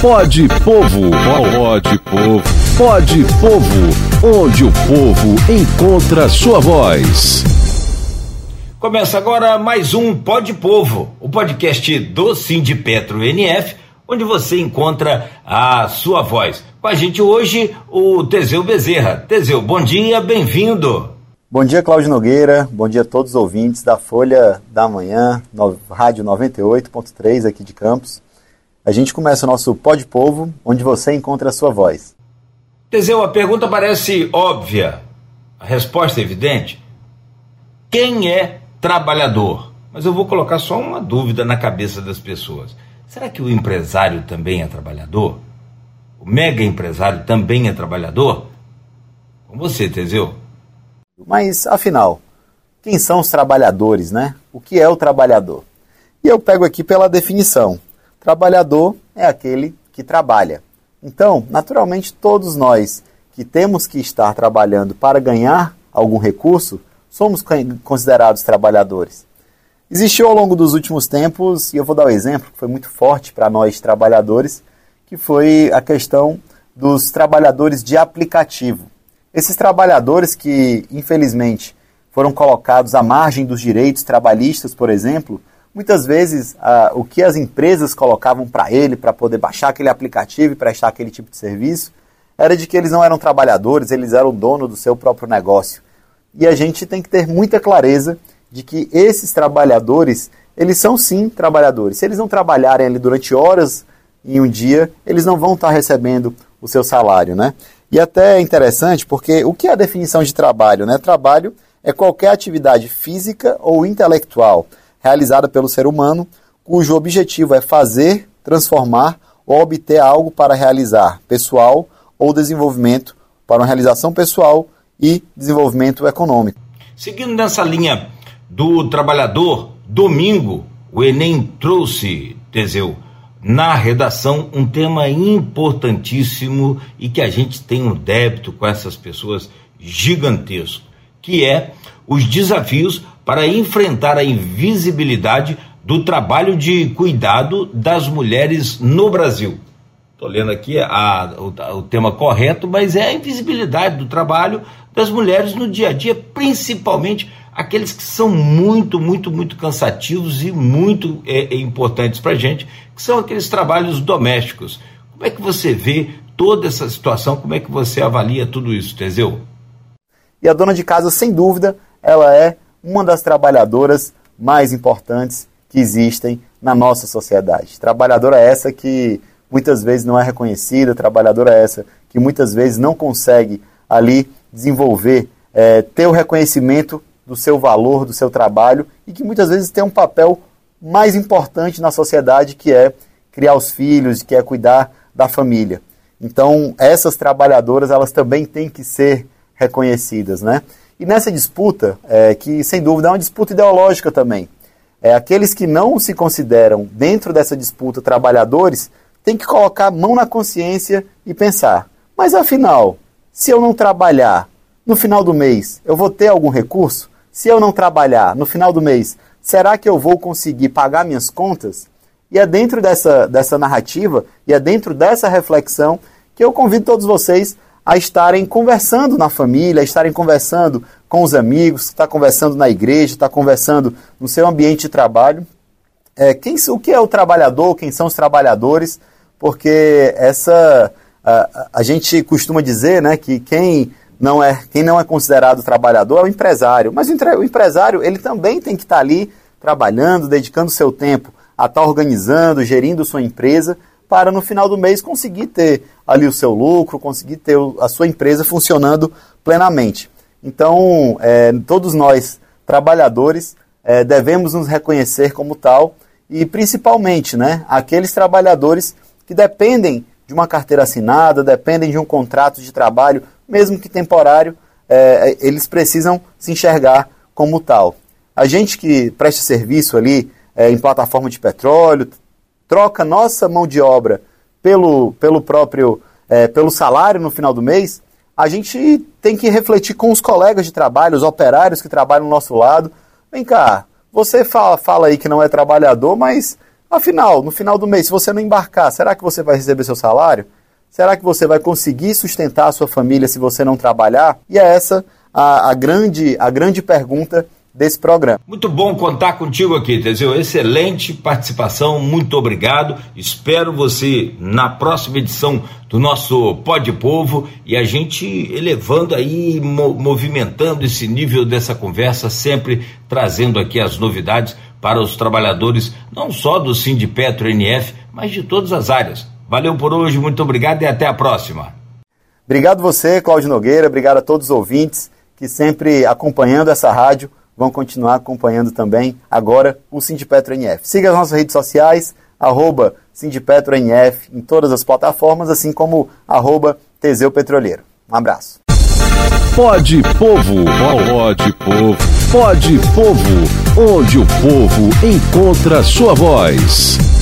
Pode Povo. Pode Povo. Pode Povo. Onde o povo encontra sua voz. Começa agora mais um Pode Povo, o podcast do Petro NF, onde você encontra a sua voz. Com a gente hoje, o Teseu Bezerra. Teseu, bom dia, bem-vindo. Bom dia, Cláudio Nogueira. Bom dia a todos os ouvintes da Folha da Manhã, no, Rádio 98.3 aqui de Campos. A gente começa o nosso Pod Povo, onde você encontra a sua voz. Teseu, a pergunta parece óbvia, a resposta é evidente. Quem é trabalhador? Mas eu vou colocar só uma dúvida na cabeça das pessoas. Será que o empresário também é trabalhador? O mega empresário também é trabalhador? Com você, Teseu. Mas, afinal, quem são os trabalhadores, né? O que é o trabalhador? E eu pego aqui pela definição. Trabalhador é aquele que trabalha. Então, naturalmente, todos nós que temos que estar trabalhando para ganhar algum recurso, somos considerados trabalhadores. Existiu ao longo dos últimos tempos, e eu vou dar um exemplo que foi muito forte para nós trabalhadores, que foi a questão dos trabalhadores de aplicativo. Esses trabalhadores que, infelizmente, foram colocados à margem dos direitos trabalhistas, por exemplo, muitas vezes ah, o que as empresas colocavam para ele, para poder baixar aquele aplicativo e prestar aquele tipo de serviço, era de que eles não eram trabalhadores, eles eram dono do seu próprio negócio. E a gente tem que ter muita clareza de que esses trabalhadores, eles são sim trabalhadores. Se eles não trabalharem ali durante horas em um dia, eles não vão estar recebendo o seu salário, né? E até é interessante porque o que é a definição de trabalho? Né? Trabalho é qualquer atividade física ou intelectual realizada pelo ser humano cujo objetivo é fazer, transformar ou obter algo para realizar, pessoal ou desenvolvimento para uma realização pessoal e desenvolvimento econômico. Seguindo nessa linha do trabalhador, domingo o Enem trouxe, Teseu, na redação um tema importantíssimo e que a gente tem um débito com essas pessoas gigantesco, que é os desafios para enfrentar a invisibilidade do trabalho de cuidado das mulheres no Brasil. Estou lendo aqui a, o, o tema correto, mas é a invisibilidade do trabalho das mulheres no dia a dia, principalmente aqueles que são muito, muito, muito cansativos e muito é, é importantes para a gente, que são aqueles trabalhos domésticos. Como é que você vê toda essa situação? Como é que você avalia tudo isso, Teseu? E a dona de casa, sem dúvida, ela é uma das trabalhadoras mais importantes que existem na nossa sociedade. Trabalhadora essa que muitas vezes não é reconhecida, trabalhadora essa que muitas vezes não consegue ali desenvolver, é, ter o reconhecimento do seu valor, do seu trabalho e que muitas vezes tem um papel mais importante na sociedade que é criar os filhos, que é cuidar da família. Então, essas trabalhadoras, elas também têm que ser reconhecidas, né? E nessa disputa, é, que sem dúvida é uma disputa ideológica também, é, aqueles que não se consideram dentro dessa disputa trabalhadores têm que colocar a mão na consciência e pensar: mas afinal, se eu não trabalhar no final do mês, eu vou ter algum recurso? Se eu não trabalhar no final do mês, será que eu vou conseguir pagar minhas contas? E é dentro dessa, dessa narrativa e é dentro dessa reflexão que eu convido todos vocês a estarem conversando na família, a estarem conversando com os amigos, estar conversando na igreja, estar conversando no seu ambiente de trabalho. É, quem, o que é o trabalhador, quem são os trabalhadores, porque essa a, a gente costuma dizer né, que quem não é quem não é considerado trabalhador é o empresário. Mas o empresário ele também tem que estar ali trabalhando, dedicando seu tempo a estar organizando, gerindo sua empresa para no final do mês conseguir ter ali o seu lucro, conseguir ter a sua empresa funcionando plenamente. Então, é, todos nós, trabalhadores, é, devemos nos reconhecer como tal e principalmente né, aqueles trabalhadores que dependem de uma carteira assinada, dependem de um contrato de trabalho mesmo que temporário, é, eles precisam se enxergar como tal. A gente que presta serviço ali é, em plataforma de petróleo, troca nossa mão de obra pelo, pelo próprio é, pelo salário no final do mês, a gente tem que refletir com os colegas de trabalho, os operários que trabalham do nosso lado. Vem cá, você fala, fala aí que não é trabalhador, mas Afinal, no final do mês, se você não embarcar, será que você vai receber seu salário? Será que você vai conseguir sustentar a sua família se você não trabalhar? E é essa a, a grande, a grande pergunta desse programa. Muito bom contar contigo aqui, Teseu. Excelente participação, muito obrigado. Espero você na próxima edição do nosso Pode Povo e a gente elevando aí, movimentando esse nível dessa conversa, sempre trazendo aqui as novidades para os trabalhadores, não só do Sindipetro NF, mas de todas as áreas. Valeu por hoje, muito obrigado e até a próxima. Obrigado você, Cláudio Nogueira, obrigado a todos os ouvintes que sempre acompanhando essa rádio vão continuar acompanhando também agora o Sindipetro NF. Siga as nossas redes sociais, arroba NF em todas as plataformas, assim como arroba Teseu Petroleiro. Um abraço. Pode Povo, pode Povo, pode Povo, onde o povo encontra sua voz.